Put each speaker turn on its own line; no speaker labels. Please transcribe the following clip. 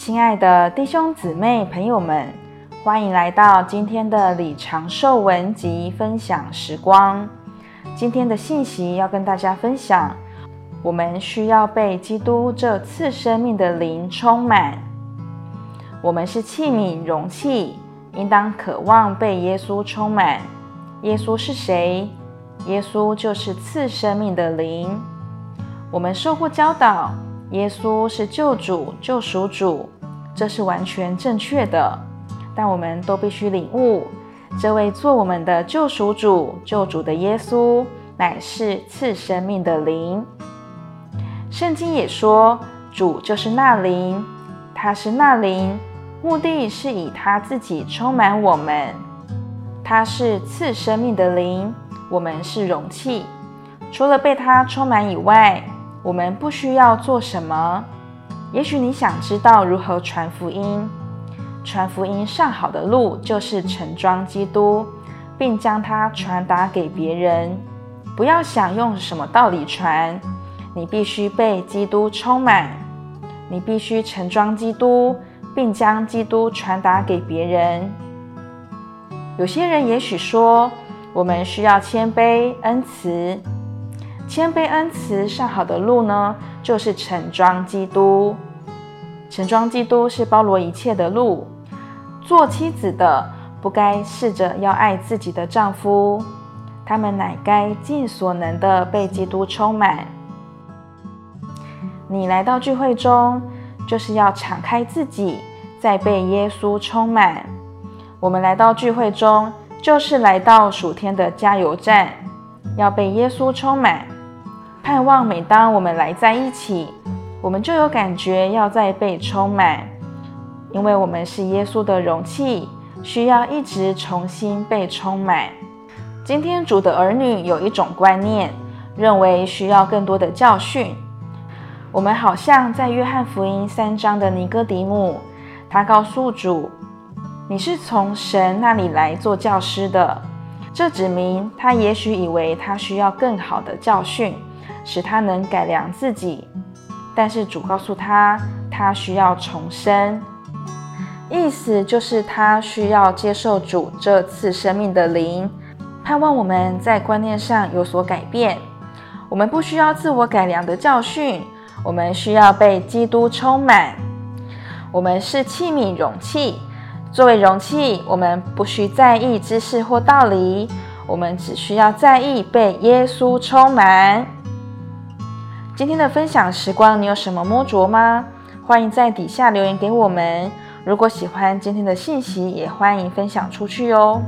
亲爱的弟兄姊妹、朋友们，欢迎来到今天的李长寿文集分享时光。今天的信息要跟大家分享，我们需要被基督这赐生命的灵充满。我们是器皿、容器，应当渴望被耶稣充满。耶稣是谁？耶稣就是赐生命的灵。我们受过教导。耶稣是救主、救赎主，这是完全正确的。但我们都必须领悟，这位做我们的救赎主、救主的耶稣，乃是赐生命的灵。圣经也说，主就是那灵，他是那灵，目的是以他自己充满我们。他是赐生命的灵，我们是容器，除了被他充满以外。我们不需要做什么。也许你想知道如何传福音。传福音上好的路就是盛装基督，并将它传达给别人。不要想用什么道理传，你必须被基督充满。你必须盛装基督，并将基督传达给别人。有些人也许说，我们需要谦卑、恩慈。谦卑恩慈上好的路呢，就是盛装基督。盛装基督是包罗一切的路。做妻子的不该试着要爱自己的丈夫，他们乃该尽所能的被基督充满。你来到聚会中，就是要敞开自己，再被耶稣充满。我们来到聚会中，就是来到属天的加油站，要被耶稣充满。盼望每当我们来在一起，我们就有感觉要再被充满，因为我们是耶稣的容器，需要一直重新被充满。今天主的儿女有一种观念，认为需要更多的教训。我们好像在约翰福音三章的尼哥底母，他告诉主：“你是从神那里来做教师的。”这指明他也许以为他需要更好的教训。使他能改良自己，但是主告诉他，他需要重生，意思就是他需要接受主这次生命的灵。盼望我们在观念上有所改变。我们不需要自我改良的教训，我们需要被基督充满。我们是器皿容器，作为容器，我们不需在意知识或道理，我们只需要在意被耶稣充满。今天的分享时光，你有什么摸着吗？欢迎在底下留言给我们。如果喜欢今天的信息，也欢迎分享出去哦。